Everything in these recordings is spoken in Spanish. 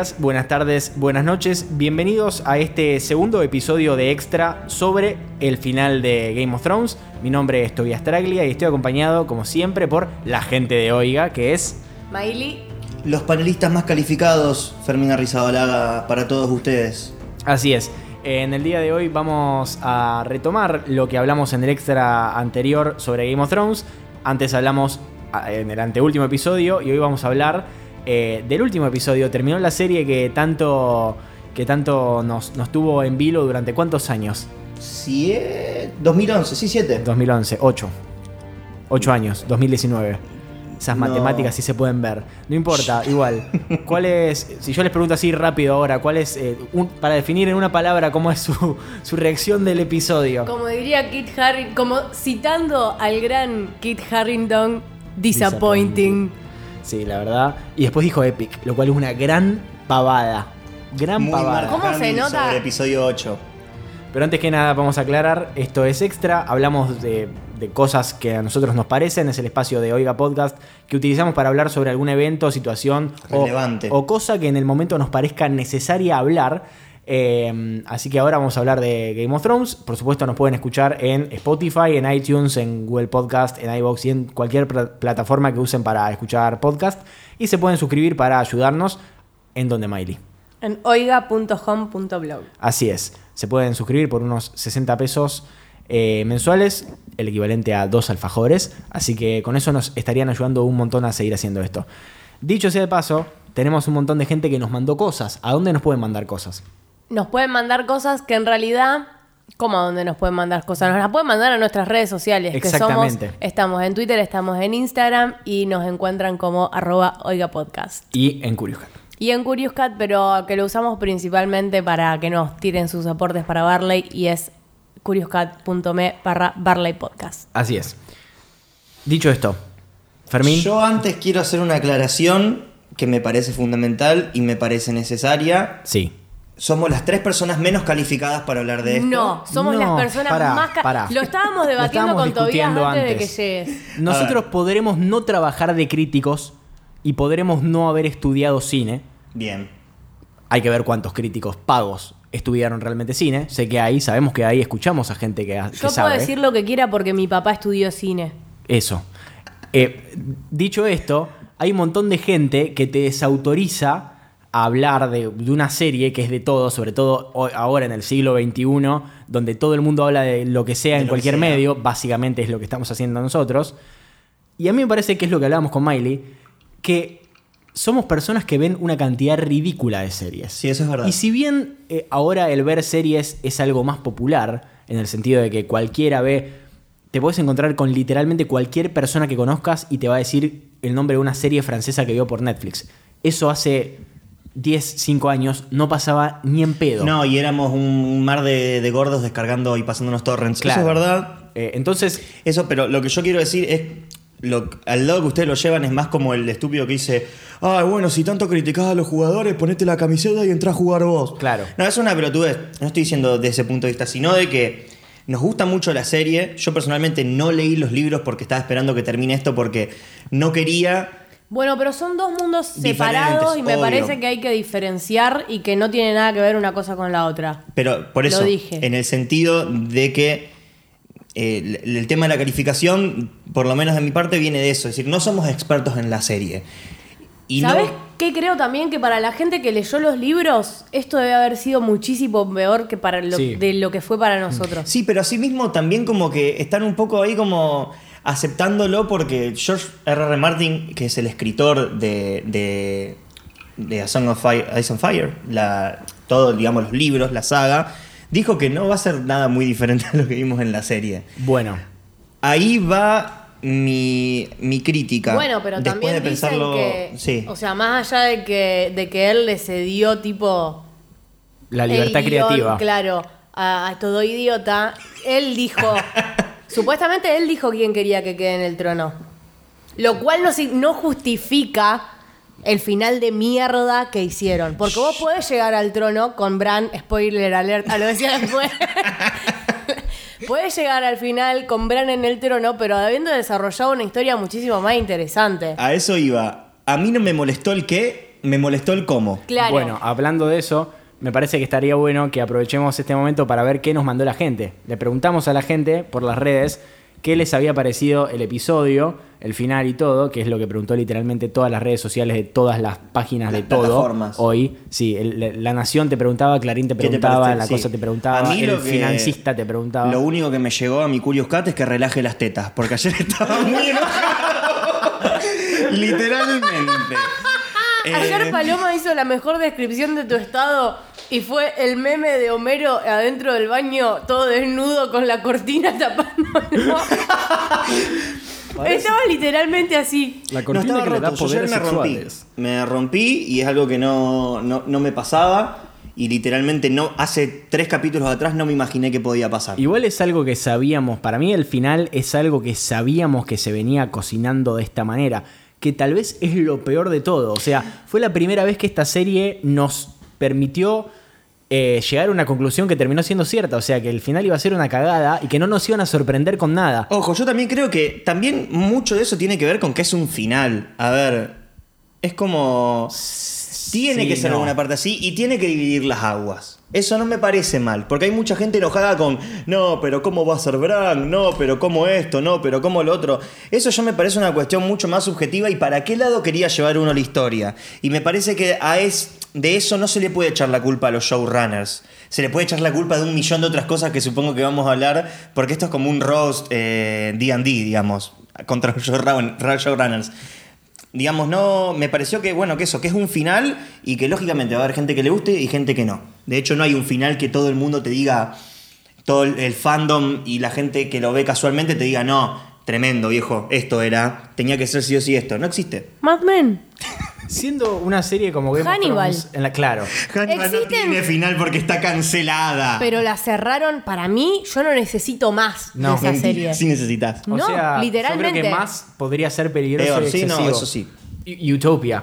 Días, buenas tardes, buenas noches. Bienvenidos a este segundo episodio de Extra sobre el final de Game of Thrones. Mi nombre es Tobias Traglia y estoy acompañado, como siempre, por la gente de Oiga, que es. Miley, Los panelistas más calificados, Fermín Arrizabalaga, para todos ustedes. Así es. En el día de hoy vamos a retomar lo que hablamos en el extra anterior sobre Game of Thrones. Antes hablamos ah, en el anteúltimo episodio y hoy vamos a hablar eh, del último episodio. Terminó la serie que tanto, que tanto nos, nos tuvo en vilo durante cuántos años? Sie- 2011, sí, 7. 2011, 8. 8 años, 2019. Esas No. matemáticas sí se pueden ver. No importa, igual. ¿Cuál es, si yo les pregunto así rápido ahora, cuál es, eh, un- para definir en una palabra cómo es su, su reacción del episodio? como diría Kit Harrington, como citando al gran Kit Harrington, disappointing. Sí, la verdad. Y después dijo Epic, lo cual es una gran pavada. Gran Muy pavada. ¿Cómo se nota? Sobre episodio 8. Pero antes que nada, vamos a aclarar, esto es extra, hablamos de, de cosas que a nosotros nos parecen, es el espacio de Oiga Podcast que utilizamos para hablar sobre algún evento, situación o- Relevante. O, cosa que en el momento nos parezca necesaria hablar. Eh, así que ahora vamos a hablar de Game of Thrones. Por supuesto, nos pueden escuchar en Spotify, en iTunes, en Google Podcast, en iBox y en cualquier pla- plataforma que usen para escuchar podcast. Y se pueden suscribir para ayudarnos en donde Miley. En oiga.home.blog. Así es. Se pueden suscribir por unos 60 pesos eh, mensuales, el equivalente a dos alfajores. Así que con eso nos estarían ayudando un montón a seguir haciendo esto. Dicho sea de paso, tenemos un montón de gente que nos mandó cosas. ¿A dónde nos pueden mandar cosas? Nos pueden mandar cosas que en realidad. ¿Cómo a dónde nos pueden mandar cosas? Nos las pueden mandar a nuestras redes sociales. Que somos, Exactamente. estamos en Twitter, estamos en Instagram y nos encuentran como arroba oigapodcast. Y en Curious Cat. Y en Curious Cat, pero que lo usamos principalmente para que nos tiren sus aportes para Barley y es curiouscat.me barra Barley Podcast. Así es. Dicho esto, Fermín. Yo antes quiero hacer una aclaración que me parece fundamental y me parece necesaria. Sí. Somos las tres personas menos calificadas para hablar de esto. No, somos No, las personas pará, más... ca- pará. Lo estábamos Lo debatiendo estábamos con discutiendo antes, de que llegues. Nosotros podremos no trabajar de críticos y podremos no haber estudiado cine. Bien. Hay que ver cuántos críticos pagos estudiaron realmente cine. Sé que hay, sabemos que ahí escuchamos a gente que, que Yo puedo decir lo que quiera porque mi papá estudió cine. Eso. Eh, dicho esto, hay un montón de gente que te desautoriza a hablar de, de una serie que es de todo, sobre todo hoy- ahora en el siglo XXI, donde todo el mundo habla de lo que sea De en cualquier sea. medio, básicamente es lo que estamos haciendo nosotros. Y a mí me parece que es lo que hablábamos con Miley, que somos personas que ven una cantidad ridícula de series. Sí, eso es verdad. Y si bien eh, ahora el ver series es algo más popular, en el sentido de que cualquiera ve, te puedes encontrar con literalmente cualquier persona que conozcas y te va a decir el nombre de una serie francesa que vio por Netflix. Eso hace 10, 5 años no pasaba ni en pedo. No, y éramos un mar de, de gordos descargando y pasándonos torrents. Claro. Eso es verdad. Eh, entonces, Eso, pero lo que yo quiero decir es. Lo, al lado que ustedes lo llevan es más como el estúpido que dice. Ah, bueno, si tanto criticás a los jugadores, ponete la camiseta y entra a jugar vos. Claro. No, es una pelotudez. No estoy diciendo de ese punto de vista, sino de que nos gusta mucho la serie. Yo personalmente no leí los libros porque estaba esperando que termine esto porque no quería. Bueno, pero son dos mundos Diferentes, separados y me obvio. parece que hay que diferenciar y que no tiene nada que ver una cosa con la otra. Pero por Lo eso, dije. en el sentido de que eh, el, el tema de la calificación, por lo menos de mi parte, viene de eso. Es decir, no somos expertos en la serie. Y ¿Sabes no, qué creo también? Que para la gente que leyó los libros, esto debe haber sido muchísimo peor que para lo, Sí. de lo que fue para nosotros. Sí, pero asimismo también como que están un poco ahí como aceptándolo porque George R. R. Martin, que es el escritor de, de, de A Song of Fire, Ice and Fire, la, todos, digamos, los libros, la saga, dijo que no va a ser nada muy diferente a lo que vimos en la serie. bueno, Ahí va mi, mi crítica. Bueno, pero después también de pensarlo, dicen que, sí. o sea, más allá de que, de que él le cedió tipo La libertad el guion, creativa. claro, a, a todo idiota, él dijo, supuestamente él dijo quién quería que quede en el trono. Lo cual no, justifica el final de mierda que hicieron. Porque vos podés llegar al trono con Bran, spoiler alert, a lo decía después. Puedes llegar al final con Bran en el trono, pero habiendo desarrollado una historia muchísimo más interesante. A eso iba. A mí no me molestó el qué, me molestó el cómo. Claro. Bueno, hablando de eso, me parece que estaría bueno que aprovechemos este momento para ver qué nos mandó la gente. Le preguntamos a la gente por las redes qué les había parecido el episodio, el final y todo, que es lo que preguntó literalmente todas las redes sociales de todas las páginas de Las todo. plataformas. Hoy, sí, el- la Nación te preguntaba, Clarín te ¿Qué te preguntaba? La Sí. Cosa te preguntaba, A mí el lo que- financista te preguntaba. Lo único que me llegó a mi Curious Cat es que relaje las tetas, porque ayer estaba muy enojado. Literalmente. Ayer Eh, Paloma hizo la mejor descripción de tu estado y fue el meme de Homero adentro del baño, todo desnudo con la cortina tapándolo. Estaba literalmente así. La no cortina estaba que le da yo poderes me rompí. sexuales. Me rompí y es algo que no, no, no me pasaba. Y literalmente no, hace tres capítulos atrás no me imaginé que podía pasar. Igual es algo que sabíamos, para mí el final es algo que sabíamos que se venía cocinando de esta manera, que tal vez es lo peor de todo. O sea, fue la primera vez que esta serie nos permitió eh, llegar a una conclusión que terminó siendo cierta, o sea, que el final iba a ser una cagada y que no nos iban a sorprender con nada. Ojo, yo también creo que también mucho de eso tiene que ver con que es un final. A ver, es como... Tiene Sí, que ser no. alguna parte así y tiene que dividir las aguas. Eso no me parece mal, porque hay mucha gente enojada con, no, pero ¿cómo va a ser Bran? No, pero ¿cómo esto? No, pero ¿cómo lo otro? Eso ya me parece una cuestión mucho más subjetiva y para qué lado quería llevar uno la historia. Y me parece que a es, de eso no se le puede echar la culpa a los showrunners. Se le puede echar la culpa de un millón de otras cosas que supongo que vamos a hablar, porque esto es como un roast eh, D&D, digamos, contra los showrun- showrunners digamos, no, me pareció que, bueno, que eso, que es un final y que lógicamente va a haber gente que le guste y gente que no. De hecho, no hay un final que todo el mundo te diga, todo el, el fandom y la gente que lo ve casualmente te diga, no, tremendo, viejo, esto era, tenía que ser sí o sí esto. No existe. Mad Men. Siendo una serie como Game Hannibal. of Thrones, en la, claro, Hannibal no tiene final porque está cancelada. Pero la cerraron, para mí, yo no necesito más No. de esa serie. Sí necesitas. o No, sea, literalmente. yo creo que más podría ser peligroso Peor, y sí, no, excesivo. eso sí. Y- Utopia.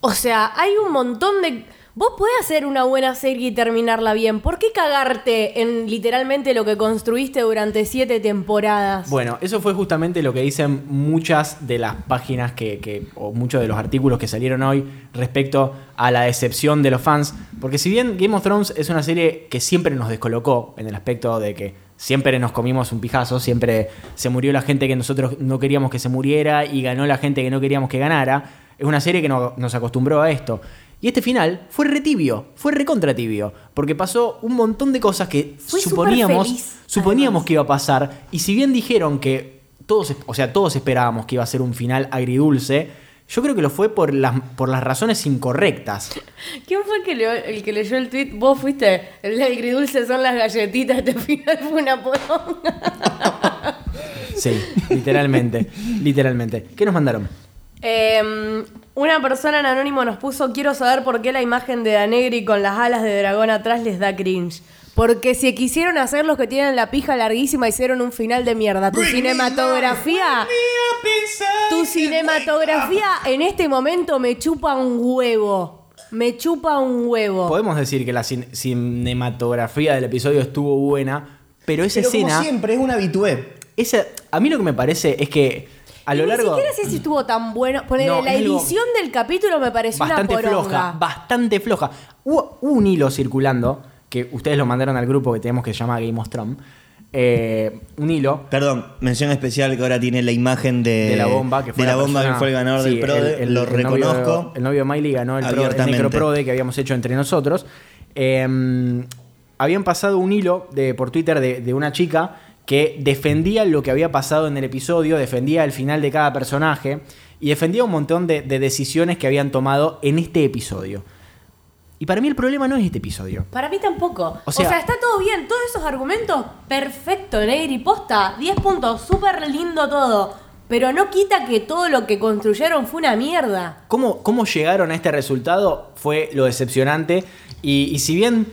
O sea, hay un montón de... Vos podés hacer una buena serie y terminarla bien. ¿Por qué cagarte en literalmente lo que construiste durante siete temporadas? Bueno, eso fue justamente lo que dicen muchas de las páginas que, o muchos de los artículos que salieron hoy respecto a la decepción de los fans. Porque si bien Game of Thrones es una serie que siempre nos descolocó en el aspecto de que siempre nos comimos un pijazo, siempre se murió la gente que nosotros no queríamos que se muriera y ganó la gente que no queríamos que ganara, es una serie que no- nos acostumbró a esto. Y este final fue retibio, fue recontra tibio, porque pasó un montón de cosas que Fue suponíamos, feliz, suponíamos además. que iba a pasar. Y si bien dijeron que todos, o sea, todos esperábamos que iba a ser un final agridulce, yo creo que lo fue por las, por las razones incorrectas. ¿Quién fue el que, leo- el que leyó el tweet? ¿Vos fuiste? El agridulce son las galletitas. Este final fue una poronga. Sí, literalmente, literalmente. ¿Qué nos mandaron? Eh, una persona en anónimo nos puso: Quiero saber por qué la imagen de Danegri con las alas de dragón atrás les da cringe. Porque si quisieron hacer los que tienen la pija larguísima, hicieron un final de mierda. Tu cinematografía. Tu cinematografía en este momento me chupa un huevo. Me chupa un huevo. Podemos decir que la cin- cinematografía del episodio estuvo buena, pero esa Pero escena, como siempre, es una habitué. esa, a mí lo que me parece es que a Y lo ni largo... siquiera sé si estuvo tan bueno. Ponele, No, la edición del capítulo me pareció bastante una floja, bastante floja. Hubo un hilo circulando, que ustedes lo mandaron al grupo que tenemos que se llama Game of Thrones. eh, un hilo Perdón, mención especial que ahora tiene la imagen de, de la bomba que fue de la la bomba persona- que fue el ganador sí, del PRODE, el- el- lo el novio- reconozco. el novio de Miley ganó el, pro, el. Necroprode que habíamos hecho entre nosotros. Eh, habían pasado un hilo de, por Twitter de, de una chica que defendía lo que había pasado en el episodio, defendía el final de cada personaje y defendía un montón de, de decisiones que habían tomado en este episodio. Y para mí el problema no es este episodio. Para mí tampoco. O O sea- sea, está todo bien. Todos esos argumentos, perfecto, Negri. Posta, 10 puntos, súper lindo todo. Pero no quita que todo lo que construyeron fue una mierda. ¿Cómo, cómo llegaron a este resultado? Fue lo decepcionante. Y, y si bien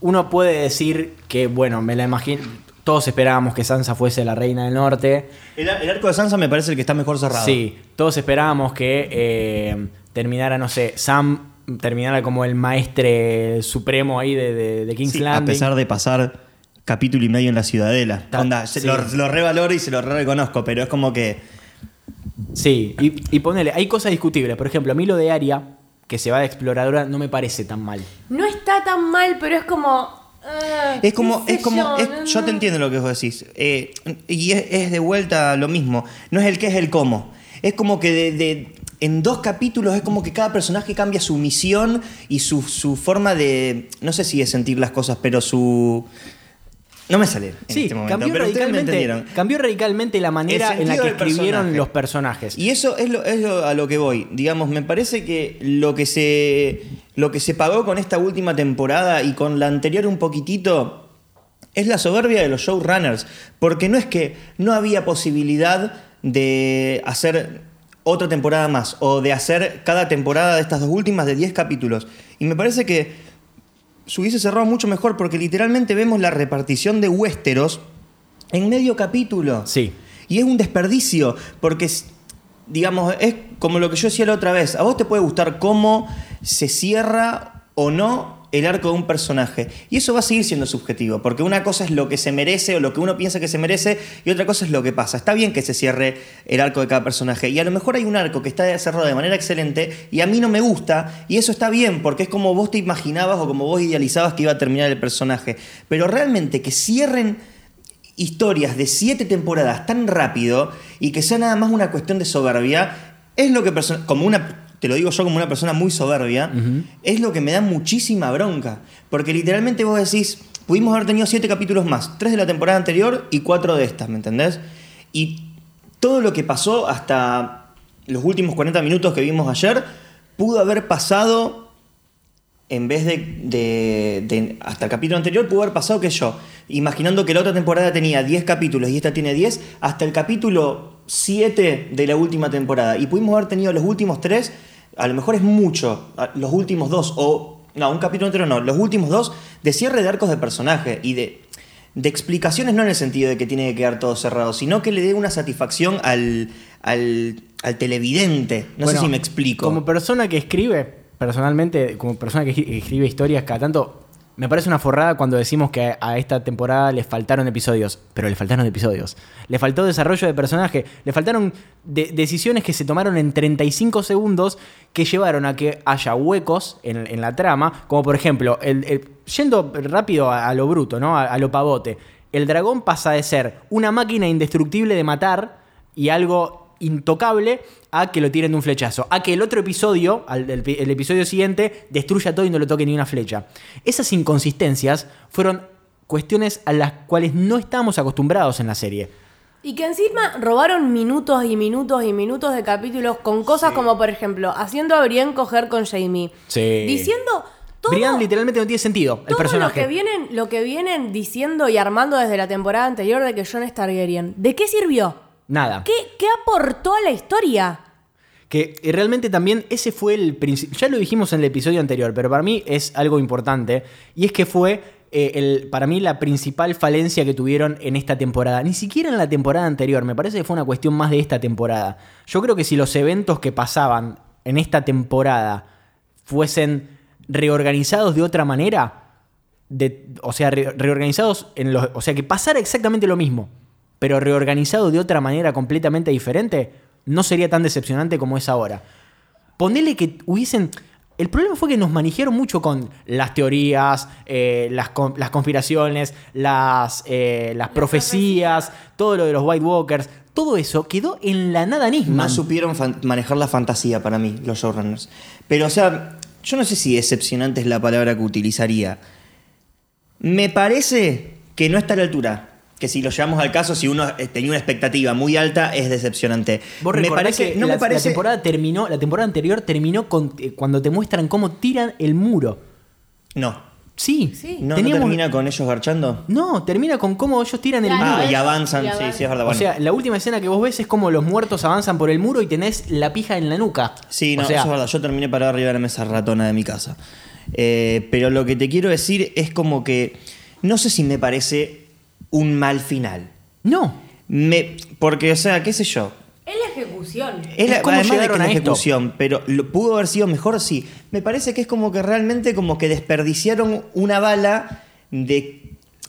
uno puede decir que, bueno, me la imagino. Todos esperábamos que Sansa fuese la reina del norte. El, el arco de Sansa me parece el que está mejor cerrado. Sí, todos esperábamos que eh, terminara, no sé, Sam terminara como el maestre supremo ahí de, de, de King's Sí, a Landing. pesar de pasar capítulo y medio en la ciudadela. Ta- Onda, sí. lo, lo revaloro y se lo re reconozco, pero es como que. Sí, y, y ponele, hay cosas discutibles. Por ejemplo, a mí lo de Aria, que se va de exploradora, no me parece tan mal. No está tan mal, pero es como. Ah, Es como, es como, yo, es- no, yo no. te entiendo lo que vos decís. Eh, y es, es de vuelta lo mismo. No es el qué, es el cómo. Es como que de, de- en dos capítulos es como que cada personaje cambia su misión y su, su forma de. No sé si de sentir las cosas, pero su. No me sale en Sí, este momento. cambió, pero radicalmente, entendieron. cambió radicalmente la manera en la que escribieron personaje. los personajes. Y eso es, lo, es lo- a lo que voy. Digamos, me parece que lo que se. Lo que se pagó con esta última temporada y con la anterior un poquitito. Es la soberbia de los showrunners. Porque no es que no había posibilidad de hacer otra temporada más. O de hacer cada temporada de estas dos últimas de 10 capítulos. Y me parece que se hubiese cerrado mucho mejor. Porque literalmente vemos la repartición de Westeros en medio capítulo. Sí. Y es un desperdicio, porque, digamos, es como lo que yo decía la otra vez. A vos te puede gustar cómo se cierra o no el arco de un personaje. Y eso va a seguir siendo subjetivo, porque una cosa es lo que se merece o lo que uno piensa que se merece, y otra cosa es lo que pasa. Está bien que se cierre el arco de cada personaje, y a lo mejor hay un arco que está cerrado de manera excelente, y a mí no me gusta, y eso está bien, porque es como vos te imaginabas o como vos idealizabas que iba a terminar el personaje. Pero realmente que cierren historias de siete temporadas tan rápido y que sea nada más una cuestión de soberbia, es lo que como una te lo digo yo como una persona muy soberbia, es lo que me da muchísima bronca. Porque literalmente vos decís, pudimos haber tenido siete capítulos más, tres de la temporada anterior y cuatro de estas, ¿me entendés? Y todo lo que pasó hasta los últimos 40 minutos que vimos ayer, pudo haber pasado en vez de, de- de- hasta el capítulo anterior, pudo haber pasado que yo, imaginando que la otra temporada tenía 10 capítulos y esta tiene 10, hasta el capítulo 7 de la última temporada. Y pudimos haber tenido los últimos 3, a lo mejor es mucho, los últimos dos, o no, un capítulo entero no, los últimos dos de cierre de arcos de personaje y de, de explicaciones, no en el sentido de que tiene que quedar todo cerrado, sino que le dé una satisfacción al, al, al televidente. No Bueno, sé si me explico. Como persona que escribe, personalmente, como persona que escri- escribe historias cada tanto, me parece una forrada cuando decimos que a esta temporada le faltaron episodios. Pero le faltaron episodios. Le faltó desarrollo de personaje. Le faltaron de- decisiones que se tomaron en 35 segundos que llevaron a que haya huecos en, la trama. Como por ejemplo, el- yendo rápido a, lo bruto, ¿no? A lo pavote. El dragón pasa de ser una máquina indestructible de matar y algo intocable a que lo tiren de un flechazo. A que el otro episodio, al- el, el episodio siguiente, destruya todo y no le toque ni una flecha. Esas inconsistencias fueron cuestiones a las cuales no estábamos acostumbrados en la serie. Y que encima robaron minutos y minutos y minutos de capítulos con cosas como, por ejemplo, haciendo a Brienne coger con Jamie. Sí. Diciendo todo, Brian literalmente no tiene sentido, el personaje. Lo que, vienen, lo que vienen diciendo y armando desde la temporada anterior de que Jon es Targaryen. ¿De qué sirvió? Nada. ¿Qué, qué aportó a la historia? Que eh, realmente también ese fue el principio. Ya lo dijimos en el episodio anterior, pero para mí es algo importante. Y es que fue eh, el, para mí la principal falencia que tuvieron en esta temporada. Ni siquiera en la temporada anterior. Me parece que fue una cuestión más de esta temporada. Yo creo que si los eventos que pasaban en esta temporada fuesen reorganizados de otra manera. de- o sea, re- reorganizados en los. O sea, que pasara exactamente lo mismo. Pero reorganizado de otra manera completamente diferente. No sería tan decepcionante como es ahora. Ponele que hubiesen. El problema fue que nos manejaron mucho con las teorías, eh, las, las conspiraciones, las, eh, las profecías, todo lo de los White Walkers. Todo eso quedó en la nada misma. No supieron manejar la fantasía para mí, los showrunners. Pero, o sea, yo no sé si decepcionante es la palabra que utilizaría. Me parece que no está a la altura. Que si lo llevamos al caso, si uno eh, tenía una expectativa muy alta, es decepcionante. Vos me parece, que no la, me parece. la temporada terminó, la temporada anterior terminó con, eh, cuando te muestran cómo tiran el muro. No. Sí, Sí. ¿No, ¿No Teníamos- termina con ellos garchando? No, termina con cómo ellos tiran el muro. Ah, y avanzan, y sí, avanzan. sí, es verdad. O sea, la última escena que vos ves es como los muertos avanzan por el muro y tenés la pija en la nuca. Sí, no, o sea, eso es verdad. Yo terminé parado arriba de la mesa ratona de mi casa. Eh, pero lo que te quiero decir es como que no sé si me parece un mal final. No. Me, porque, o sea, qué sé yo. Es la ejecución. Es la, ¿Cómo además de que la esto? ejecución, pero lo, pudo haber sido mejor, sí. Me parece que es como que realmente como que desperdiciaron una bala de.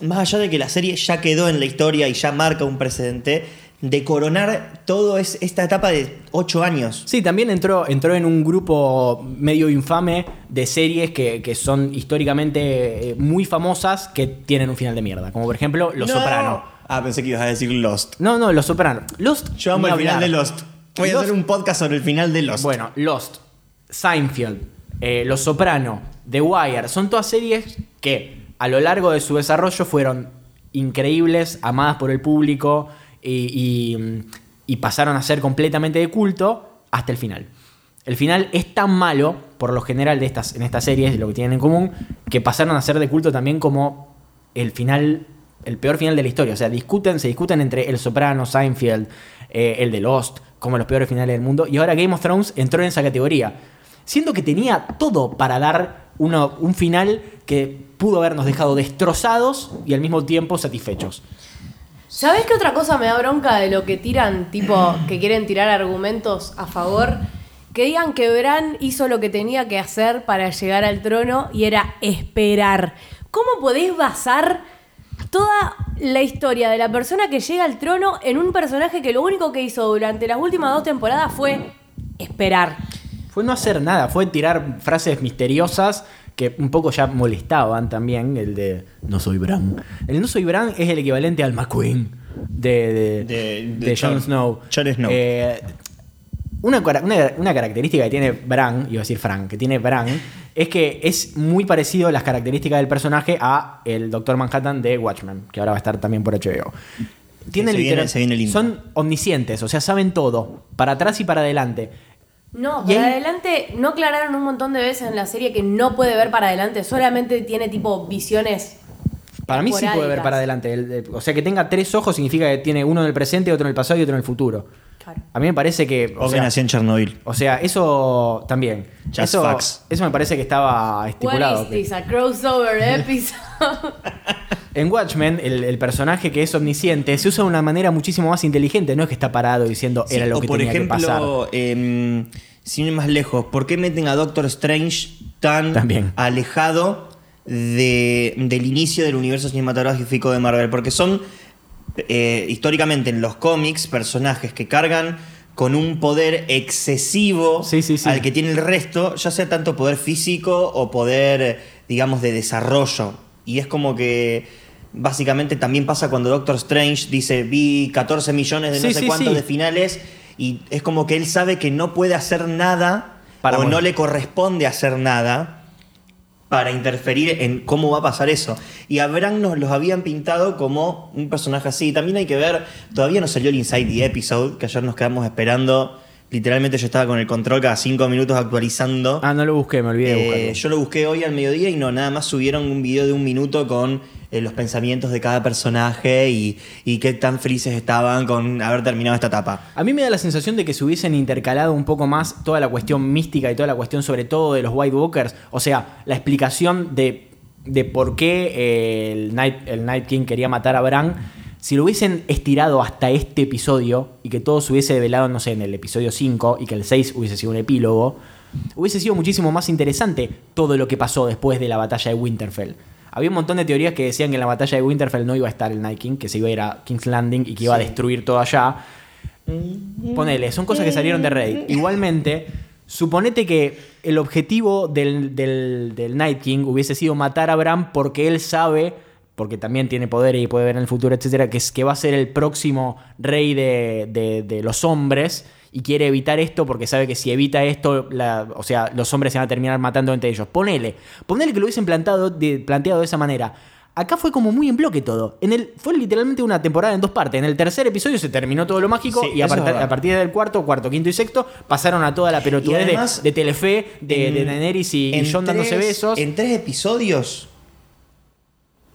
Más allá de que la serie ya quedó en la historia y ya marca un precedente, de coronar toda esta etapa de ocho años. Sí, también entró, entró en un grupo medio infame de series que, que son históricamente eh, muy famosas que tienen un final de mierda. Como por ejemplo Los No. Soprano. Ah, pensé que ibas a decir Lost. No, no, Los Soprano. Lost. Yo amo el final hablar. de Lost. Voy a hacer un podcast sobre el final de Lost. Bueno, Lost, Seinfeld, eh, Los Soprano, The Wire, son todas series que a lo largo de su desarrollo fueron increíbles, amadas por el público y, pasaron a ser completamente de culto hasta el final. El final es tan malo, por lo general, de estas, en estas series, lo que tienen en común, que pasaron a ser de culto también como el final, el peor final de la historia. O sea, discuten, se discuten entre El Soprano, Seinfeld, eh, el de Lost, como los peores finales del mundo. Y ahora Game of Thrones entró en esa categoría. Siendo que tenía todo para dar uno- un final que pudo habernos dejado destrozados y al mismo tiempo satisfechos. ¿Sabés qué otra cosa me da bronca de lo que tiran, tipo, que quieren tirar argumentos a favor? Que digan que Bran hizo lo que tenía que hacer para llegar al trono y era esperar. ¿Cómo podés basar toda la historia de la persona que llega al trono en un personaje que lo único que hizo durante las últimas dos temporadas fue esperar? Fue no hacer nada, fue tirar frases misteriosas que un poco ya molestaban también, el de no soy Bran. El no soy Bran es el equivalente al McQueen de, de, De- Jon Snow. Jon Snow. Eh, una, una- una característica que tiene Bran, iba a decir Frank, que tiene Bran, es que es muy parecido a las características del personaje a el Doctor Manhattan de Watchmen, que ahora va a estar también por HBO. Tienen se viene- se viene son omniscientes, o sea, saben todo, para atrás y para adelante. No, para ahí- adelante, no aclararon un montón de veces en la serie que no puede ver para adelante, solamente tiene tipo visiones. Para mí sí puede ver para adelante. El- el- o sea, que tenga tres ojos significa que tiene uno en el presente, otro en el pasado y otro en el futuro. Claro. A mí me parece que. O, O que sea, nació en Chernobyl. o sea, eso también. Just eso, facts. eso me parece que estaba estipulado. What is que- this? A crossover episode. En Watchmen, el, el personaje que es omnisciente se usa de una manera muchísimo más inteligente. No es que está parado diciendo Sí, era lo o que por tenía que pasar. ejemplo, em, sin ir más lejos, ¿por qué meten a Doctor Strange tan También. alejado de- del inicio del universo cinematográfico de Marvel? Porque son eh, históricamente en los cómics personajes que cargan con un poder excesivo Sí, sí, sí. al que tiene el resto, ya sea tanto poder físico o poder, digamos, de desarrollo. Y es como que básicamente también pasa cuando Doctor Strange dice, vi 14 millones de no sé cuántos de finales, y es como que él sabe que no puede hacer nada Para o morir. no le corresponde hacer nada para interferir en cómo va a pasar eso. Y a nos los habían pintado como un personaje así. También hay que ver, todavía no salió el Inside the Episode, que ayer nos quedamos esperando. Literalmente yo estaba con el control cada cinco minutos actualizando. Ah, no lo busqué, me olvidé de Eh, buscarlo. yo lo busqué hoy al mediodía y no, nada más subieron un video de un minuto con eh, los pensamientos de cada personaje y, y qué tan felices estaban con haber terminado esta etapa. A mí me da la sensación de que se hubiesen intercalado un poco más toda la cuestión mística y toda la cuestión sobre todo de los White Walkers. O sea, la explicación de, de por qué eh, el, Night, el Night King quería matar a Bran. Si lo hubiesen estirado hasta este episodio y que todo se hubiese develado, no sé, en el episodio 5 y que el 6 hubiese sido un epílogo, hubiese sido muchísimo más interesante todo lo que pasó después de la batalla de Winterfell. Había un montón de teorías que decían que en la batalla de Winterfell no iba a estar el Night King, que se iba a ir a King's Landing y que iba a destruir todo allá. Ponele, son cosas que salieron de Reddit. Igualmente, suponete que el objetivo del, del, del Night King hubiese sido matar a Bran porque él sabe, porque también tiene poder y puede ver en el futuro, etcétera, que, es, que va a ser el próximo rey de, de- de los hombres y quiere evitar esto porque sabe que si evita esto, la- o sea, los hombres se van a terminar matando entre ellos. Ponele, ponele que lo hubiesen plantado de- planteado de esa manera. Acá fue como muy en bloque todo. En el, fue literalmente una temporada en dos partes. En el tercer episodio se terminó todo lo mágico Sí, y a, part- a partir del cuarto, cuarto, quinto y sexto pasaron a toda la pelotudez de, Telefe, de, en- de Daenerys y, y Jon dándose besos. En tres episodios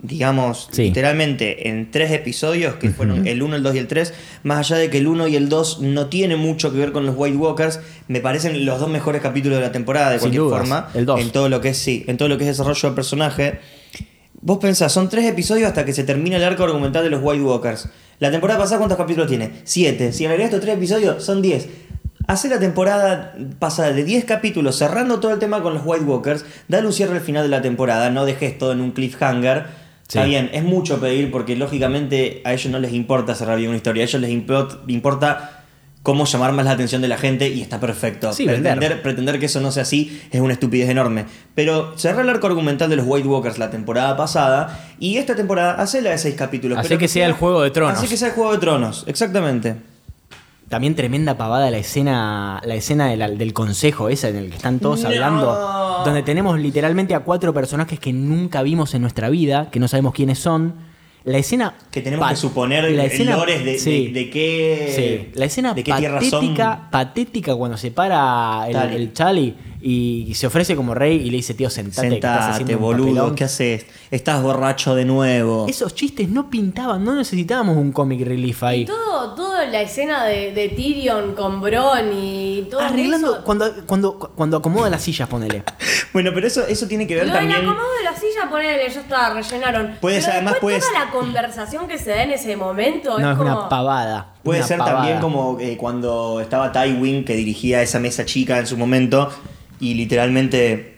digamos, Sí. literalmente en tres episodios, que fueron el 1, el 2 y el 3, más allá de que el 1 y el 2 no tienen mucho que ver con los White Walkers, me parecen los dos mejores capítulos de la temporada, de Sin cualquier dudas, forma. el dos. En todo lo que es, sí, en todo lo que es desarrollo de personaje. Vos pensás, son tres episodios hasta que se termina el arco argumental de los White Walkers. La temporada pasada, ¿cuántos capítulos tiene? Siete. Si agregás estos tres episodios, son 10. Hacer la temporada pasada de 10 capítulos, cerrando todo el tema con los White Walkers, dale un cierre al final de la temporada, no dejes todo en un cliffhanger. Está bien, es mucho pedir porque lógicamente a ellos no les importa cerrar bien una historia, a ellos les import- importa cómo llamar más la atención de la gente y está perfecto. Sí, pretender, vender. pretender que eso no sea así es una estupidez enorme. Pero cerrar el arco argumental de los White Walkers la temporada pasada y esta temporada, hacela de 6 capítulos. Hacé pero que sea el Juego de Tronos. Así que sea el Juego de Tronos, exactamente. También tremenda pavada la escena, la escena de la- del consejo esa en el que están todos No. hablando, donde tenemos literalmente a cuatro personajes que nunca vimos en nuestra vida, que no sabemos quiénes son. La escena Que tenemos que suponer la escena- de, sí. de- de qué. Sí, la escena de qué patética, patética cuando se para el, el Charlie y se ofrece como rey y le dice, tío, sentate, que estás Sentate, haciendo un boludo, papelón". ¿qué haces? Estás borracho de nuevo. Esos chistes no pintaban, no necesitábamos un comic relief ahí. Y todo, toda la escena de, de Tyrion con Bron y todo Arreglando, eso. cuando, cuando, cuando acomoda las sillas, ponele. Bueno, pero eso, eso tiene que ver Lo también. acomodo de la silla, ponele, ya está, rellenaron. Puedes, Pero además, puedes- toda la conversación que se da en ese momento No, es es como... una pavada. Puede una ser pavada. también como eh, cuando estaba Tywin que dirigía esa mesa chica en su momento y literalmente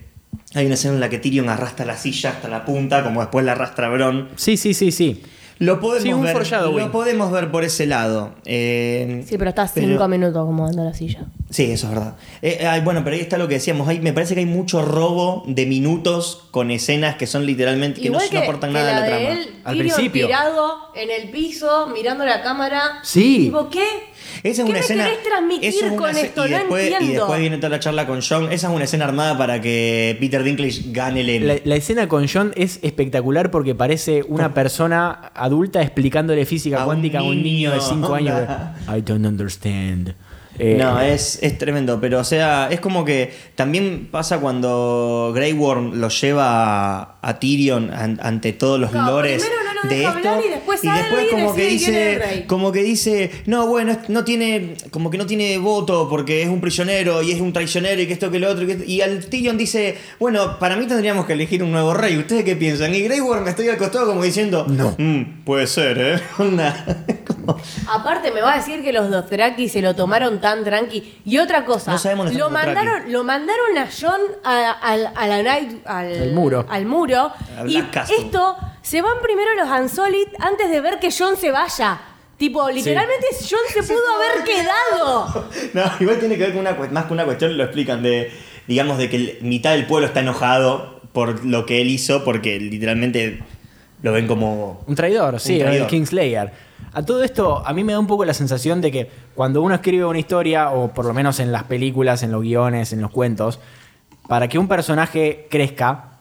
hay una escena en la que Tyrion arrastra la silla hasta la punta, como después la arrastra Bron. Sí, sí, sí, sí. Lo podemos, Sí, un ver, lo podemos ver por ese lado. Eh, Sí, pero está pero- cinco minutos acomodando la silla. Sí, eso es verdad. Eh, ay, bueno, pero ahí está lo que decíamos. Ahí me parece que hay mucho robo de minutos con escenas que son literalmente que no, Igual no que, aportan que nada a la la de trama. él, Al principio. tirado en el piso, mirando la cámara. Sí. Tipo, ¿qué? Esa es ¿Qué una me escena. querés transmitir eso es una con esto? Y No después, y entiendo. después viene toda la charla con John. Esa es una escena armada para que Peter Dinklage gane el Emmy. La, la escena con John es espectacular porque parece una persona adulta explicándole física A un cuántica a un niño de niño. 5 años. I don't understand. Eh, no, es, es tremendo, pero o sea, es como que también pasa cuando Grey Worm lo lleva a, a Tyrion an- ante todos los lores. primero no lo de esto y después y como que dice rey. como que dice, "No, bueno, no tiene como que no tiene voto porque es un prisionero y es un traicionero y que esto que lo otro y, que esto". y al Tyrion dice, "Bueno, para mí tendríamos que elegir un nuevo rey, ¿ustedes qué piensan?" Y Grey Worm estoy al costado como diciendo, No. "Mm, puede ser, ¿eh?" Onda, como- Aparte me va a decir que los Dothraki se lo tomaron tan tranqui. Y otra cosa, No sabemos dónde lo Dothraki. mandaron, lo mandaron a John a, al- a la night, al, Al muro. al muro. A y esto, se van primero los Unsolid antes de ver que John se vaya. Tipo, literalmente John se pudo haber quedado. No, igual tiene que ver con una más que una cuestión lo explican de, digamos, de que el- mitad del pueblo está enojado por lo que él hizo, porque literalmente lo ven como... Un traidor, sí, traidor. el Kingslayer. A todo esto, a mí me da un poco la sensación de que cuando uno escribe una historia, o por lo menos en las películas, en los guiones, en los cuentos, para que un personaje crezca,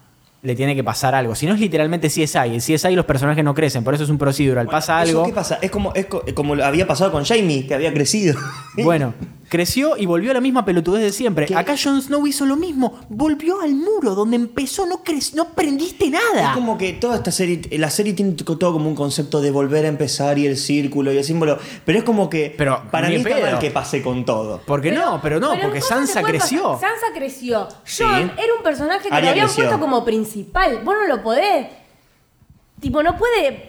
le tiene que pasar algo. Si no es literalmente CSI. En CSI los personajes no crecen, por eso es un procedural. Pasa ¿Eso algo. ¿Qué pasa? Es como, es co- como lo había pasado con Jamie, que había crecido. Bueno, creció y volvió a la misma pelotudez de siempre. ¿Qué? Acá Jon Snow hizo lo mismo. Volvió al muro donde empezó, no, cre- no aprendiste nada. Es como que toda esta serie, la serie tiene todo como un concepto de volver a empezar y el círculo y el símbolo, pero es como que Pero para ni mí está mal que pase con todo. ¿Por qué no? Pero no, Pero porque Sansa creció. pasar. Sansa creció. John Sí. era un personaje que Arya lo habían creció. puesto como principal. Vos no lo podés. Tipo, no puede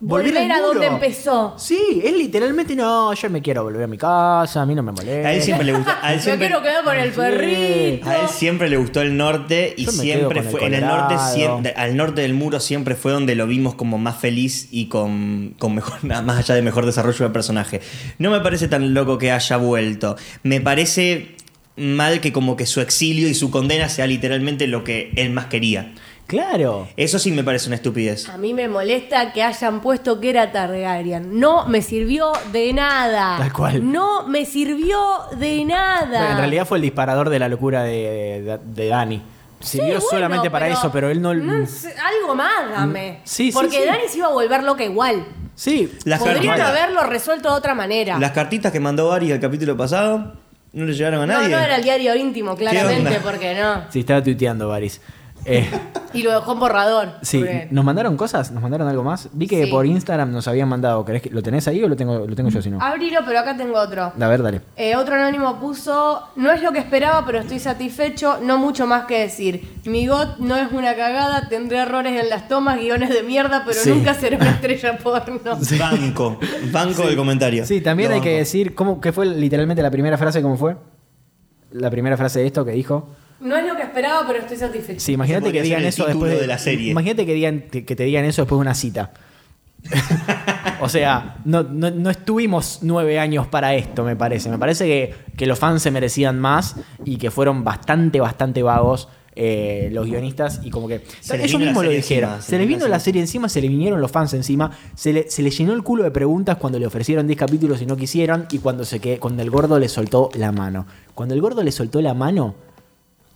volver, a muro. donde empezó. Sí, él literalmente no, yo me quiero volver a mi casa, a mí no me molesta. A él siempre le gusta. A él siempre, quiero quedar con el perrito. A él siempre le gustó el norte y Yo siempre fue el en el norte siempre, al norte del muro siempre fue donde lo vimos como más feliz y con, con mejor más allá de mejor desarrollo de personaje. No me parece tan loco que haya vuelto. Me parece mal que como que su exilio y su condena sea literalmente lo que él más quería. Claro. Eso sí me parece una estupidez. A mí me molesta que hayan puesto que era Targaryen. No me sirvió de nada. Tal cual. No me sirvió de nada. Bueno, en realidad fue el disparador de la locura de, de, de Dani. Sí, Sirvió bueno, solamente para eso, pero él no. no sé, algo más, dame. Sí, sí, Porque sí. Dani se iba a volver loca igual. Sí. Las Podrían cartitas, haberlo resuelto de otra manera. las cartitas que mandó Ari el capítulo pasado no le llegaron a no, nadie. no era el diario íntimo, claramente, porque no. Sí, estaba tuiteando, Baris. Eh, Y lo dejó en borrador. sí, ¿nos mandaron cosas? ¿Nos mandaron algo más? Vi que Sí. por Instagram nos habían mandado. ¿querés que- ¿Lo tenés ahí o lo tengo, lo tengo yo si no? Abrilo, pero acá tengo otro. A ver, dale. Eh, otro anónimo puso, no es lo que esperaba, pero estoy satisfecho, no mucho más que decir. Mi GOT no es una cagada, tendré errores en las tomas, guiones de mierda, pero Sí. nunca seré una estrella porno. Banco. Banco del comentario. Sí, también Lo hay que decir, ¿cómo, ¿qué fue literalmente la primera frase? ¿Cómo fue? La primera frase de esto que dijo. No es lo que esperaba, pero estoy satisfecho. Sí, imagínate que digan eso después de la serie. Imagínate que, digan, que te digan eso después de una cita. o sea, no, no- no estuvimos nueve años para esto, me parece. Me parece que, que los fans se merecían más y que fueron bastante, bastante vagos eh, los guionistas y como que ellos vino la mismos lo serie dijeron. encima, se les vino la serie encima, se le vinieron los fans encima, se le, se le llenó el culo de preguntas cuando le ofrecieron 10 capítulos y no quisieron y cuando, se que, cuando el gordo le soltó la mano. Cuando el gordo le soltó la mano,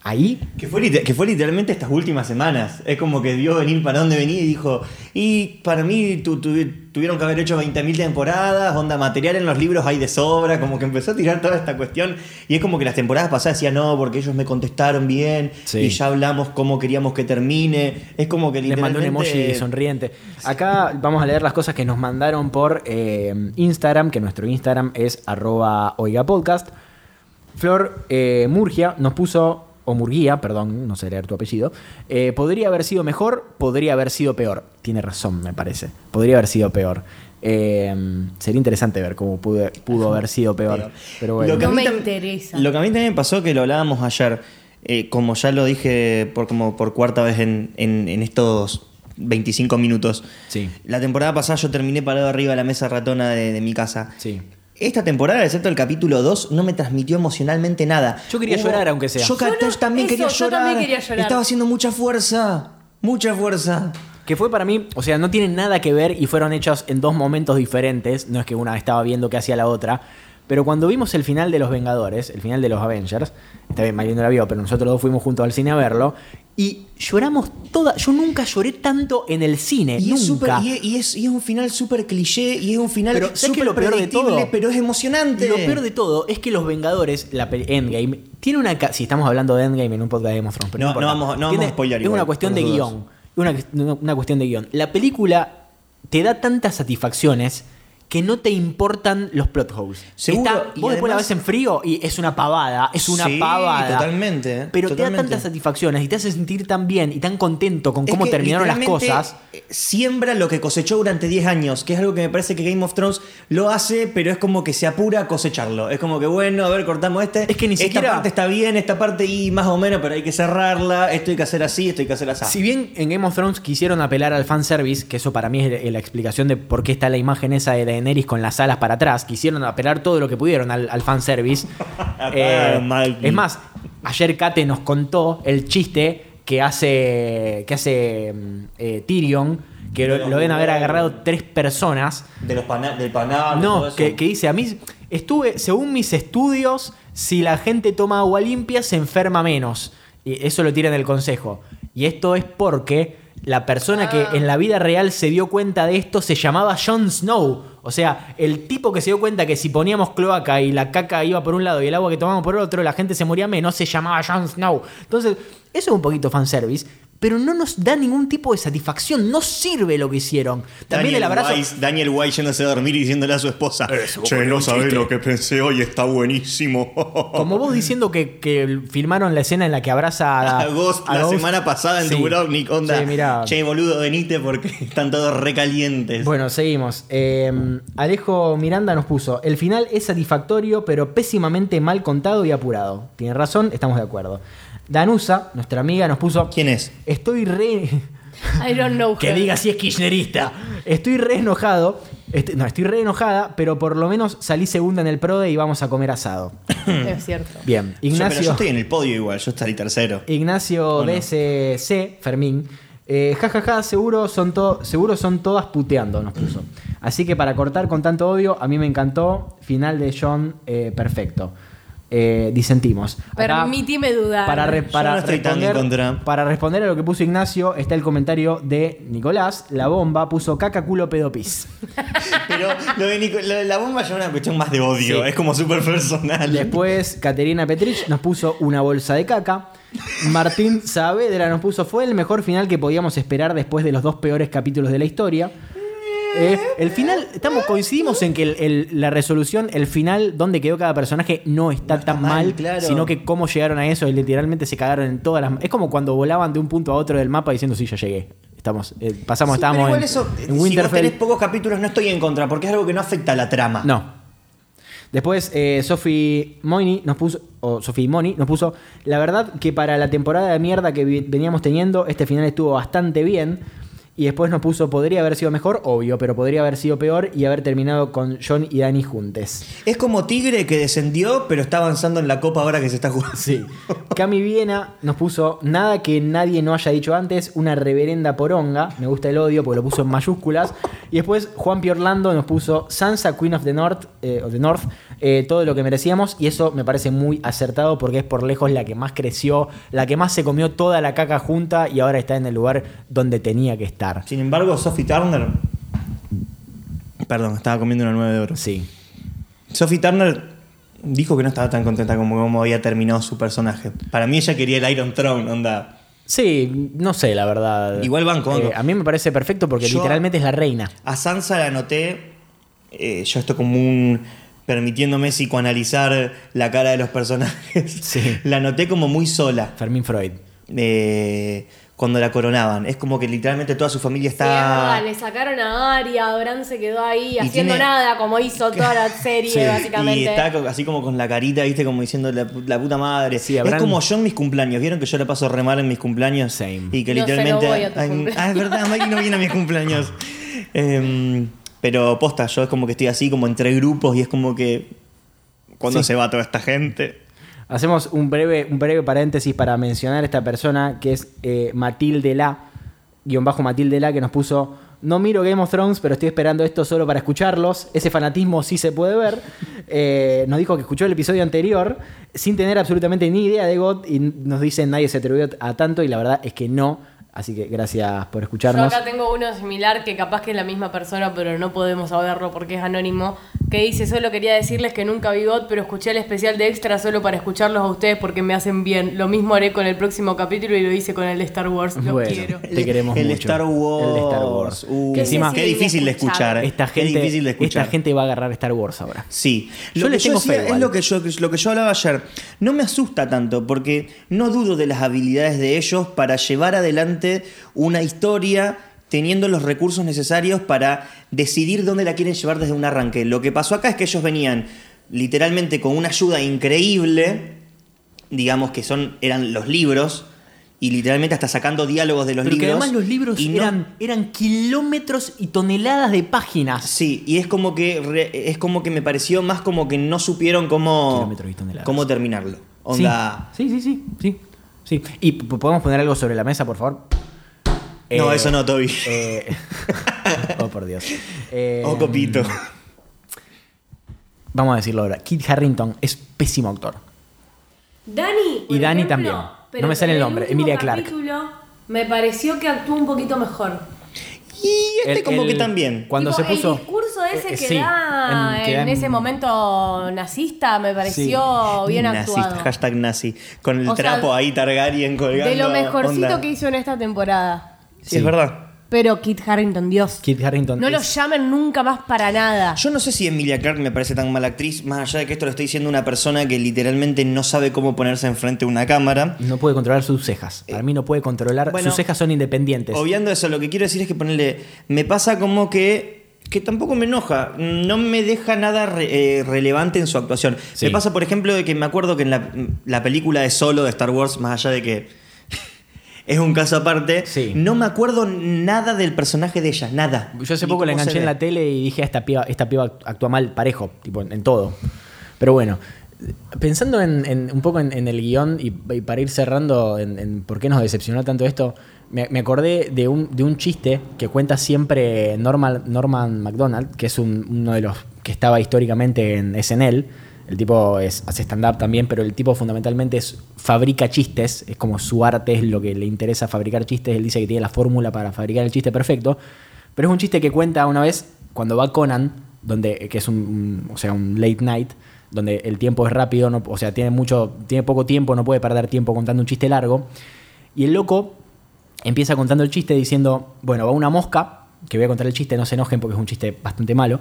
ahí Que fue, que fue literalmente estas últimas semanas. Es como que vio venir para dónde venía y dijo, y para mí tu- tu- tuvieron que haber hecho 20.000 temporadas, onda material en los libros hay de sobra, como que empezó a tirar toda esta cuestión. Y es como que las temporadas pasadas decía, no, porque ellos me contestaron bien Sí. y ya hablamos cómo queríamos que termine. Es como que Les mandó literalmente... un emoji sonriente. Acá vamos a leer las cosas que nos mandaron por eh, Instagram, que nuestro Instagram es arroba oigapodcast. Flor eh, Murgia nos puso, o Murguía, perdón, no sé leer tu apellido. eh, podría haber sido mejor, podría haber sido peor. Tiene razón, me parece. Podría haber sido peor. Eh, sería interesante ver cómo pudo, pudo haber sido peor. Pero bueno. Lo que a No mí me interesa. Lo que a mí también me pasó, que lo hablábamos ayer, eh, como ya lo dije por, como por cuarta vez en, en- en estos 25 minutos. Sí. La temporada pasada yo terminé parado arriba de la mesa ratona de, de mi casa. Sí. Esta temporada, excepto el capítulo 2, no me transmitió emocionalmente nada. Yo quería llorar, aunque sea. Yo, ca- Yo no- también, eso, quería yo llorar. también quería llorar. Estaba haciendo mucha fuerza. Mucha fuerza. Que fue para mí, o sea, no tienen nada que ver y fueron hechos en dos momentos diferentes. No es que una estaba viendo qué hacía la otra. Pero cuando vimos el final de Los Vengadores, el final de los Avengers, está bien, María no la vio, pero nosotros dos fuimos juntos al cine a verlo. Y lloramos toda. Yo nunca lloré tanto en el cine. Y es, nunca. y es- y es- y es un final súper cliché y es un final Pero, ¿sabes qué es súper lo peor de predictible, todo? pero es emocionante. Lo peor de todo es que Los Vengadores, la Endgame, tiene una. Si estamos hablando de Endgame en un podcast de Game of Thrones, pero No, importa. no vamos- no vamos a spoilear Es igual, una cuestión de guion. Una- una cuestión de guion. La película te da tantas satisfacciones que no te importan los plot holes. Seguro, Está- y vos después la ves en frío y es una pavada, es una Sí, pavada. totalmente. Pero te da tantas satisfacciones y te hace sentir tan bien y tan contento con Es cómo terminaron las cosas. eh, Siembra lo que cosechó durante 10 años, que es algo que me parece que Game of Thrones lo hace, pero es como que se apura a cosecharlo. Es como que, bueno, a ver, cortamos este. Es que ni esta siquiera- parte está bien, esta parte y más o menos, pero hay que cerrarla. Esto hay que hacer así, esto hay que hacer así. Si bien en Game of Thrones quisieron apelar al fanservice, que eso para mí es la explicación de por qué está la imagen esa de Daenerys con las alas para atrás, quisieron apelar todo lo que pudieron al, al fanservice. Eh, es más, ayer Kate nos contó el chiste que hace, que hace mm, eh, Tyrion, que lo, lo deben haber agarrado tres personas. De los pana- del panal. No, que, que dice, a mí estuve, según mis estudios, si la gente toma agua limpia se enferma menos. Y eso lo tira en el consejo. Y esto es porque la persona que en la vida real se dio cuenta de esto se llamaba Jon Snow. O sea, el tipo que se dio cuenta que si poníamos cloaca y la caca iba por un lado y el agua que tomamos por otro, la gente se moría menos, se llamaba Jon Snow. Entonces, eso es un poquito fanservice. Pero no nos da ningún tipo de satisfacción. No sirve lo que hicieron. También Daniel el abrazo. Weiss- Daniel White yéndose a dormir y diciéndole a su esposa: Eso, Che, no sabés chiste". lo que pensé hoy, está buenísimo. Como vos diciendo que, que filmaron la escena en la que abraza a, a Ghost a la Ghost. semana pasada en Sí. Dubrovnik, onda. Sí, mirá. Che, boludo, venite porque están todos recalientes. Bueno, seguimos. Eh, Alejo Miranda nos puso: El final es satisfactorio, pero pésimamente mal contado y apurado. Tiene razón, estamos de acuerdo. Danusa, nuestra amiga, nos puso: ¿Quién es? Estoy re. I don't know que diga si es kirchnerista. Estoy re enojado. No, estoy re enojada, pero por lo menos salí segunda en el PRODE y vamos a comer asado. Es cierto. Bien, Yo, pero Ignacio. yo estoy en el podio igual, yo estaré tercero. Ignacio ¿O no? DSC, Fermín. Eh, jajaja, seguro son, seguro son todas puteando, nos puso. Así que para cortar con tanto odio, a mí me encantó. Final de John, eh, perfecto. Eh, disentimos. Acá, Permitime dudar. para, re- para no responder, para responder a lo que puso Ignacio, está el comentario de Nicolás. La bomba puso caca, culo, pedo, pis. Pero lo de, Nico- lo de la bomba ya es una cuestión más de odio, Sí. es como súper personal. Después, Caterina Petrich nos puso una bolsa de caca. Martín Saavedra nos puso, fue el mejor final que podíamos esperar después de los dos peores capítulos de la historia. Eh, el final, estamos, coincidimos en que el- el- la resolución, el final, donde quedó cada personaje, no está No está tan mal, mal, claro. sino que cómo llegaron a eso y literalmente se cagaron en todas las... Es como cuando volaban de un punto a otro del mapa diciendo, sí, ya llegué. Estamos, eh, pasamos, Sí, estábamos igual en, eso, en si vos Winterfell. tenés pocos capítulos no estoy en contra, porque es algo que no afecta a la trama. No. Después, eh, Sophie Moini nos puso, o Sophie Moni nos puso, la verdad que para la temporada de mierda que veníamos teniendo, este final estuvo bastante bien. Y después nos puso, podría haber sido mejor, obvio, pero podría haber sido peor y haber terminado con John y Dani juntes. Es como Tigre que descendió, pero está avanzando en la copa ahora que se está jugando. Sí. Cami Viena nos puso, nada que nadie no haya dicho antes, una reverenda poronga. Me gusta el odio porque lo puso en mayúsculas. Y después Juan P. Orlando nos puso Sansa, Queen of the North, eh, of the North eh, todo lo que merecíamos. Y eso me parece muy acertado porque es por lejos la que más creció, la que más se comió toda la caca junta y ahora está en el lugar donde tenía que estar. Sin embargo, Sophie Turner. Perdón, estaba comiendo una 9 de oro. Sí. Sophie Turner dijo que no estaba tan contenta como como había terminado su personaje. Para mí ella quería el Iron Throne, onda. Sí, no sé, la verdad. Igual banco, banco. Eh, a mí me parece perfecto porque Yo- literalmente es la reina. A Sansa la noté. eh, yo esto como un. permitiéndome psicoanalizar la cara de los personajes. Sí. La noté como muy sola. Fermín Freud. eh, cuando la coronaban. Es como que literalmente toda su familia Sí, es está. verdad, le sacaron a Arya, Bran se quedó ahí haciendo tiene- nada, como hizo toda la serie, Sí, básicamente. Y está así como con la carita, viste, como diciendo la, pu- la puta madre. Sí, es habrán- como yo en mis cumpleaños. ¿Vieron que yo la paso re mal en mis cumpleaños? Same. Y que No literalmente. voy a cumpleaños. ah, es verdad, Maggie no viene a mis cumpleaños. Em, pero posta, yo es como que estoy así, como entre grupos, y es como que. ¿Cuándo Sí. se va toda esta gente? Hacemos un breve, un breve paréntesis para mencionar a esta persona que es eh, Matilde La, guion bajo Matilde La, que nos puso. No miro Game of Thrones, pero estoy esperando esto solo para escucharlos. Ese fanatismo sí se puede ver. Eh, nos dijo que escuchó el episodio anterior sin tener absolutamente ni idea de God y nos dice nadie se atrevió a tanto y la verdad es que no. Así que gracias por Yo escucharnos. acá tengo uno similar que capaz que es la misma persona, pero no podemos saberlo porque es anónimo. Que dice: Solo quería decirles que nunca vi God, pero escuché el especial de extra solo para escucharlos a ustedes porque me hacen bien. Lo mismo haré con el próximo capítulo y lo hice con el de Star Wars. Lo Bueno, quiero. te queremos el mucho. Star Wars. El de Star Wars. Uh, Que encima- qué difícil de escuchar. Esta Qué gente, difícil de escuchar. esta gente va a agarrar Star Wars ahora. Sí, Yo yo tengo decía fe es lo que, yo, lo que yo hablaba ayer. No me asusta tanto porque no dudo de las habilidades de ellos para llevar adelante una historia teniendo los recursos necesarios para decidir dónde la quieren llevar desde un arranque. Lo que pasó acá es que ellos venían literalmente con una ayuda increíble, digamos que son eran los libros y literalmente hasta sacando diálogos de los Pero que libros. además los libros y no- eran, kilómetros y toneladas de páginas. Sí, y es como que re- es como que me pareció más como que no supieron cómo, y cómo terminarlo. Onda. Sí, sí, sí, sí, sí. sí. ¿Y podemos poner algo sobre la mesa, por favor? No, Eh, eso no, Toby. eh, oh, por Dios. Eh, oh, copito. Vamos a decirlo ahora. Kit Harrington es pésimo actor. Dani. Y Dani ejemplo, también. No me sale el nombre, Emilia Clarke. capítulo Me pareció que actuó un poquito mejor. Y este El- como el- que también. Cuando Tipo, se puso. El discurso ese Eh, que sí, da en- en, que da en- ese momento nazista me pareció bien Nazista, actuado. hashtag nazi. Con el O sea, trapo ahí Targaryen colgando. De lo mejorcito onda. que hizo en esta temporada. Sí, Sí. es verdad. Pero Kit Harrington, Dios. Kit Harrington. No lo es- llamen nunca más para nada. Yo no sé si Emilia Clarke me parece tan mala actriz, más allá de que esto lo estoy diciendo una persona que literalmente no sabe cómo ponerse enfrente de una cámara. No puede controlar sus cejas. Para mí no puede controlar. bueno, sus cejas son independientes. Obviando eso, lo que quiero decir es que ponerle. Me pasa como que. que tampoco me enoja. No me deja nada re- eh, relevante en su actuación. Sí. Me pasa, por ejemplo, de que me acuerdo que en la, la película de Solo de Star Wars, más allá de que. Es un caso aparte. Sí. No me acuerdo nada del personaje de ella, nada. Yo hace poco la enganché en la tele y dije, esta piba, esta piba actúa mal, parejo, tipo, en, en todo. Pero bueno, pensando en, en- un poco en, en el guion y, y para ir cerrando en, en por qué nos decepcionó tanto esto, me, me acordé de un, de un chiste que cuenta siempre Norman, Norman MacDonald, que es un- uno de los que estaba históricamente en SNL, El tipo hace stand-up también, pero el tipo fundamentalmente es, fabrica chistes. Es como su arte, es lo que le interesa fabricar chistes. Él dice que tiene la fórmula para fabricar el chiste perfecto. Pero es un chiste que cuenta una vez cuando va Conan, donde, que es un, o sea, un late night, donde el tiempo es rápido, o sea, tiene, mucho, tiene poco tiempo, no puede perder tiempo contando un chiste largo. Y el loco empieza contando el chiste diciendo, bueno, va una mosca, que voy a contar el chiste, no se enojen porque es un chiste bastante malo.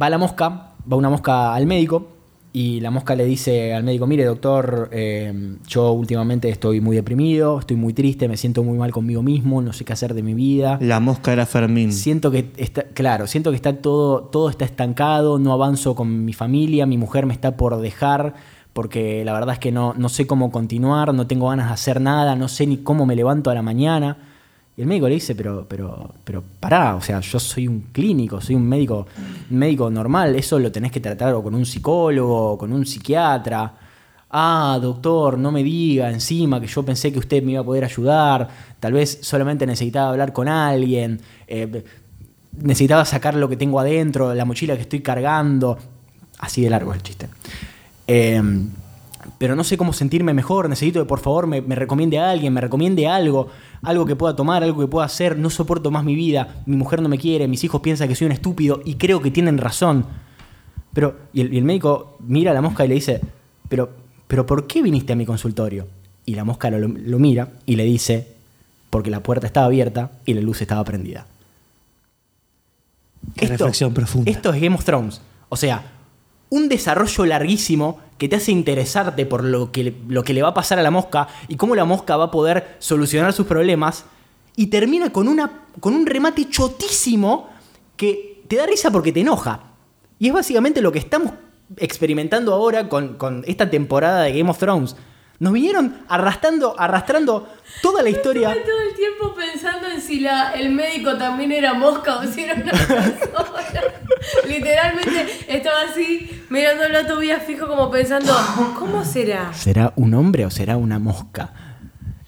Va la mosca, va una mosca al médico y la mosca le dice al médico, mire doctor, eh, yo últimamente estoy muy deprimido, estoy muy triste, me siento muy mal conmigo mismo, no sé qué hacer de mi vida. La mosca era Fermín. Siento que está, claro, siento que está todo, todo está estancado, no avanzo con mi familia, mi mujer me está por dejar, porque la verdad es que no, no sé cómo continuar, no tengo ganas de hacer nada, no sé ni cómo me levanto a la mañana. El médico le dice, pero, pero, pero pará, o sea, yo soy un clínico, soy un médico, un médico normal, eso lo tenés que tratar con un psicólogo, con un psiquiatra. Ah, doctor, no me diga encima que yo pensé que usted me iba a poder ayudar. Tal vez solamente necesitaba hablar con alguien. eh, necesitaba sacar lo que tengo adentro, la mochila que estoy cargando. Así de largo el chiste. Eh, pero no sé cómo sentirme mejor. Necesito que por favor me, me recomiende a alguien, me recomiende algo, algo que pueda tomar, algo que pueda hacer. No soporto más mi vida. Mi mujer no me quiere, mis hijos piensan que soy un estúpido y creo que tienen razón. Pero, y el, y el médico mira a la mosca y le dice, pero, pero ¿por qué viniste a mi consultorio? Y la mosca lo, lo mira y le dice, porque la puerta estaba abierta y la luz estaba prendida. Qué reflexión profunda. Esto es Game of Thrones. O sea, un desarrollo larguísimo que te hace interesarte por lo que, lo que le va a pasar a la mosca y cómo la mosca va a poder solucionar sus problemas. Y termina con, una, con un remate chotísimo que te da risa porque te enoja. Y es básicamente lo que estamos experimentando ahora con, con esta temporada de Game of Thrones. Nos vinieron arrastrando, arrastrando toda la historia. Estuve todo el tiempo pensando en si la, el médico también era mosca o si era una persona. Literalmente estaba así, mirándolo a Tobias fijo como pensando, ¿cómo será? ¿Será un hombre o será una mosca?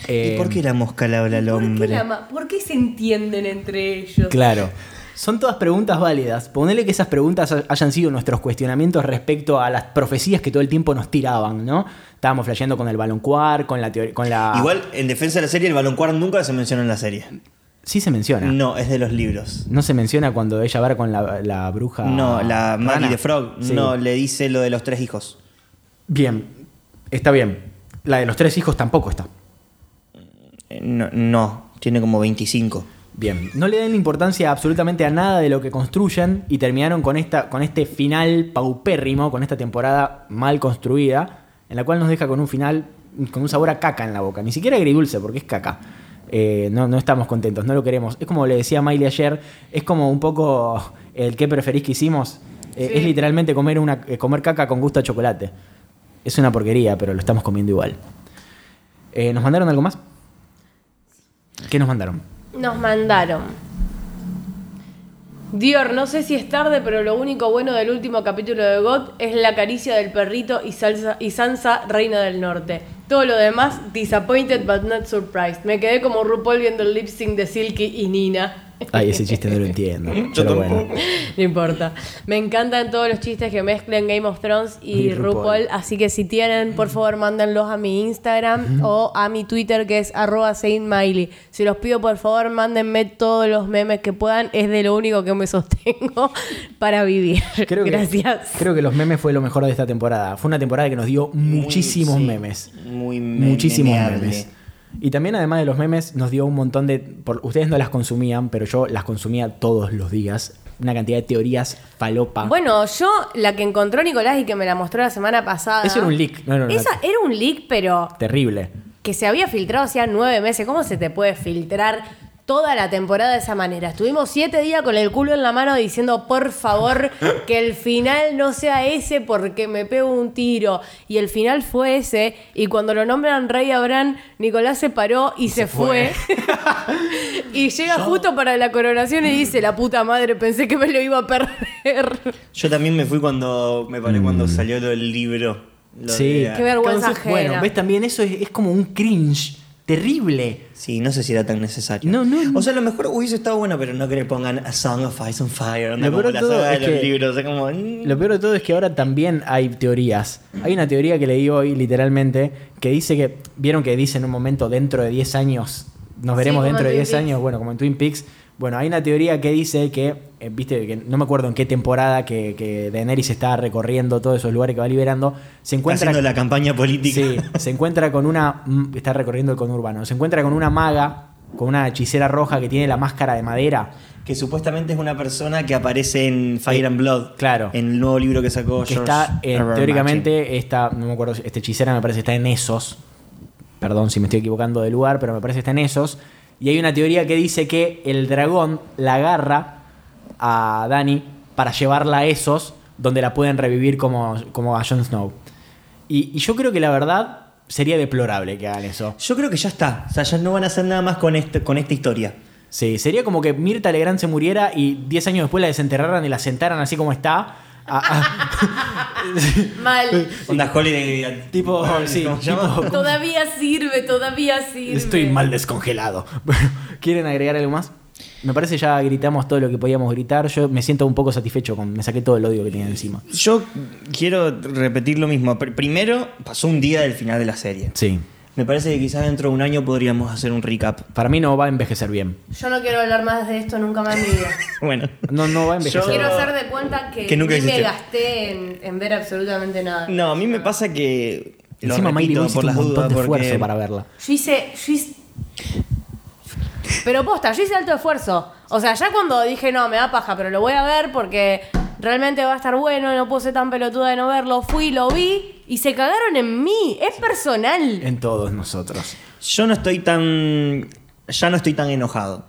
¿Y por qué la mosca le habla al ¿Por qué, hombre? la por qué se entienden entre ellos? Claro. Son todas preguntas válidas. Ponele que esas preguntas hayan sido nuestros cuestionamientos respecto a las profecías que todo el tiempo nos tiraban, ¿no? Estábamos flasheando con el baloncuar, con la teoría. Con la... Igual, en defensa de la serie, el baloncuar nunca se menciona en la serie. Sí se menciona. No, No, es de los libros. se menciona cuando ella va con la, la bruja. No, la Maggie de Frog Sí. no le dice lo de los tres hijos. Bien, está bien. La de los tres hijos tampoco está. Eh, No, no, tiene como 25. Bien, no le dan importancia absolutamente a nada de lo que construyen y terminaron con, esta, con este final paupérrimo, con esta temporada mal construida, en la cual nos deja con un final, con un sabor a caca en la boca. Ni siquiera agridulce, porque es caca. Eh, no, no estamos contentos, no lo queremos. Es como le decía Miley ayer, es como un poco el que preferís que hicimos. Eh, Sí. Es literalmente comer, una, eh, comer caca con gusto a chocolate. Es una porquería, pero lo estamos comiendo igual. Eh, ¿Nos mandaron algo más? ¿Qué nos mandaron? Nos mandaron. Dior, no sé si es tarde, pero lo único bueno del último capítulo de God es la caricia del perrito y, y Sansa, reina del norte. Todo lo demás, disappointed but not surprised. Me quedé como RuPaul viendo el lip sync de Silky y Nina. Ay, ese chiste no lo entiendo. Yo pero bueno. tampoco. No importa. Me encantan todos los chistes que mezclan Game of Thrones y, Y RuPaul. RuPaul. Así que si tienen, por favor, mándenlos a mi Instagram o a mi Twitter que es arroba saintmiley. Si los pido, por favor, mándenme todos los memes que puedan. Es de lo único que me sostengo para vivir. Creo que, Gracias. Creo que los memes fue lo mejor de esta temporada. Fue una temporada que nos dio muchísimos sí, memes. Muy me- Muchísimos memeable. memes. Y también, además de los memes, nos dio un montón de. por- ustedes no las consumían, pero yo las consumía todos los días. Una cantidad de teorías falopa. Bueno, yo la que encontró Nicolás y que me la mostró la semana pasada. Eso era un leak, no era una- Esa era un leak, pero Terrible. que se había filtrado hacía nueve meses. ¿Cómo se te puede filtrar toda la temporada de esa manera? Estuvimos siete días con el culo en la mano diciendo, por favor, que el final no sea ese porque me pego un tiro. Y el final fue ese. Y cuando lo nombran Rey Abraham, Nicolás se paró y, se, fue. y llega justo para la coronación y dice, la puta madre, pensé que me lo iba a perder. Yo también me fui cuando me paré cuando salió lo del libro. Lo Mm. Sí. de- Qué vergüenza Entonces, Bueno, ves también eso es, es como un cringe. Terrible. Sí, no sé si era tan necesario. No, no, no. O sea, a lo mejor hubiese estado bueno, pero no que le pongan A Song of Ice and Fire, Lo como peor de la todo saga de es los que- libros. O sea, como. mm. Lo peor de todo es que ahora también hay teorías. Hay una teoría que leí hoy, literalmente, que dice que. Vieron que dice en un momento dentro de 10 años. Nos veremos dentro de en 10 Twin Peaks. años, bueno, como en Twin Peaks. Bueno, hay una teoría que dice que, eh, viste, que no me acuerdo en qué temporada que, que Daenerys está recorriendo todos esos lugares que va liberando. Se encuentra. haciendo la campaña política. Sí, se encuentra con una. mm, Está recorriendo el conurbano. Se encuentra con una maga, con una hechicera roja que tiene la máscara de madera. Que supuestamente es una persona que aparece en Fire and Blood. claro. En el nuevo libro que sacó que George está eh, teóricamente esta no me acuerdo esta hechicera me parece está en esos perdón si me estoy equivocando de lugar pero me parece está en esos y hay una teoría que dice que el dragón la agarra a Dani para llevarla a esos donde la pueden revivir como, como a Jon Snow y, y yo creo que la verdad sería deplorable que hagan eso Yo creo que ya está. O sea, ya no van a hacer nada más con, este, con esta historia. sí sería como que Mirta Legrand se muriera y 10 años después la desenterraran y la sentaran así como está a- a- Mal. Onda Holiday. tipo tipo- Todavía sirve, todavía sirve. Estoy mal descongelado. Bueno, ¿quieren agregar algo más? Me parece ya gritamos todo lo que podíamos gritar. Yo me siento un poco satisfecho con. Me saqué todo el odio que tenía encima. Yo quiero repetir lo mismo. Pr- Primero, pasó un día del final de la serie. Sí. Me parece que quizás dentro de un año podríamos hacer un recap. Para mí no va a envejecer bien. Yo no quiero hablar más de esto nunca más en mi vida. Bueno. No, no va a envejecer. Yo- Quiero hacer de cuenta que, Que nunca ni me gasté en, en ver absolutamente nada. No, a mí me pasa que. Lo Encima por hiciste las un montón dudas de porque esfuerzo para verla. Yo hice, yo hice- Pero posta, yo hice alto esfuerzo. O sea, ya cuando dije, no, me da paja, pero lo voy a ver porque realmente va a estar bueno, no puedo ser tan pelotuda de no verlo. Fui, lo vi y se cagaron en mí. Es personal. En todos nosotros. Yo no estoy tan. Ya no estoy tan enojado.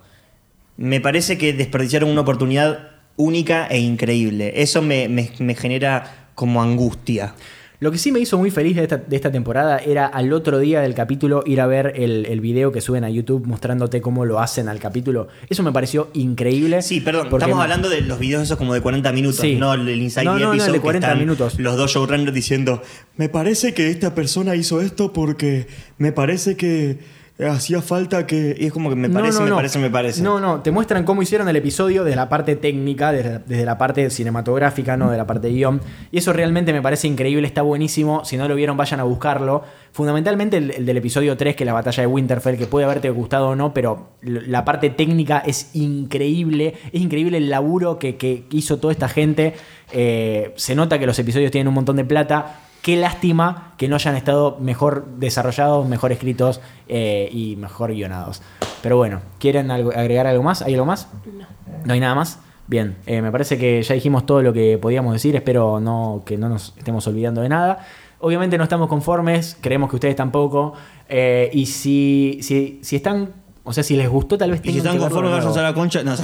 Me parece que desperdiciaron una oportunidad única e increíble. Eso me, me- me genera como angustia. Lo que sí me hizo muy feliz de esta, de esta temporada era al otro día del capítulo ir a ver el, el video que suben a YouTube mostrándote cómo lo hacen al capítulo. Eso me pareció increíble. Sí, perdón, estamos hablando de los videos esos como de 40 minutos, Sí. no el Inside No, the no, no, el Episode de que 40 están minutos. Los dos showrunners diciendo, me parece que esta persona hizo esto porque me parece que hacía falta que... Y es como que me parece, no, me no. parece, me parece. No, no, te muestran cómo hicieron el episodio desde la parte técnica, desde, desde la parte cinematográfica, no de la parte de guion. Y eso realmente me parece increíble, está buenísimo. Si no lo vieron, vayan a buscarlo. Fundamentalmente el, el del episodio 3, que es la batalla de Winterfell, que puede haberte gustado o no, pero la parte técnica es increíble. Es increíble el laburo que, que hizo toda esta gente. Eh, se nota que los episodios tienen un montón de plata. Qué lástima que no hayan estado mejor desarrollados, mejor escritos eh, y mejor guionados. Pero bueno, ¿quieren algo- agregar algo más? ¿Hay algo más? No. ¿No hay nada más? Bien, eh, me parece que ya dijimos todo lo que podíamos decir. Espero no, que no nos estemos olvidando de nada. Obviamente no estamos conformes, creemos que ustedes tampoco. eh, y si, si, si están, o sea, si les gustó, tal vez Y si están que conformes, vayan a la concha. No, se-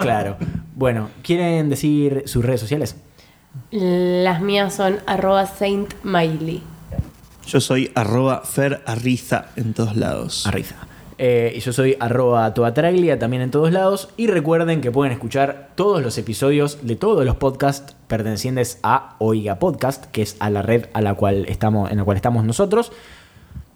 Claro. Bueno, ¿quieren decir sus redes sociales? Las mías son arroba Saint Miley. Yo soy arroba Fer Arriza en todos lados. Arriza. Eh, y yo soy arroba toatraglia también en todos lados. Y recuerden que pueden escuchar todos los episodios de todos los podcasts pertenecientes a Oiga Podcast, que es a la red a la cual estamos, en la cual estamos nosotros.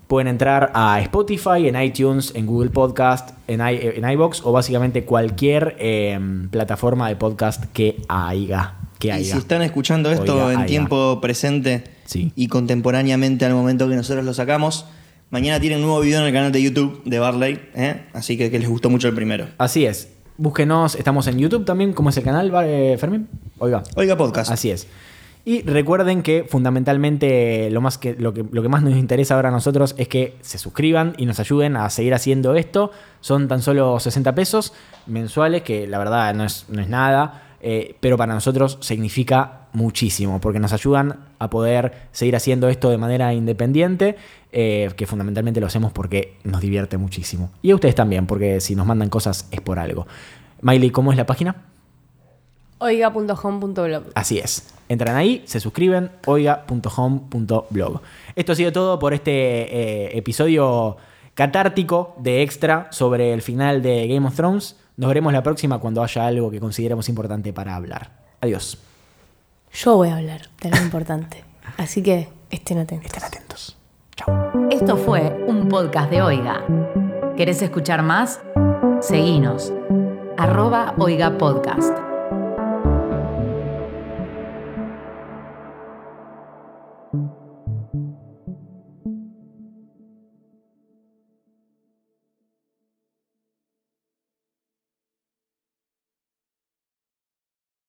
Pueden entrar a Spotify, en iTunes, en Google Podcast, en, i- en iBox o básicamente cualquier eh, plataforma de podcast que haya. Que Y si están escuchando esto Oiga, en tiempo presente Sí. y contemporáneamente al momento que nosotros lo sacamos, mañana tienen un nuevo video en el canal de YouTube de Barley, ¿eh? así que que les gustó mucho el primero. Así es. Búsquenos, estamos en YouTube también. ¿Cómo es el canal, eh, Fermín? Oiga. Oiga podcast. Así es. Y recuerden que fundamentalmente lo, más que, lo, que, lo que más nos interesa ahora a nosotros es que se suscriban y nos ayuden a seguir haciendo esto. Son tan solo 60 pesos mensuales, que la verdad no es, no es nada, eh, pero para nosotros significa muchísimo, porque nos ayudan a poder seguir haciendo esto de manera independiente, eh, que fundamentalmente lo hacemos porque nos divierte muchísimo. Y a ustedes también, porque si nos mandan cosas es por algo. Miley, ¿cómo es la página? Oiga.home.blog. Así es. Entran ahí, se suscriben, oiga.home.blog. Esto ha sido todo por este eh, episodio catártico de extra sobre el final de Game of Thrones. Nos veremos la próxima cuando haya algo que consideremos importante para hablar. Adiós. Yo voy a hablar de lo importante. Así que estén atentos. Estén atentos. Chau. Esto fue un podcast de Oiga. ¿Querés escuchar más? Seguinos. Arroba Oiga Podcast.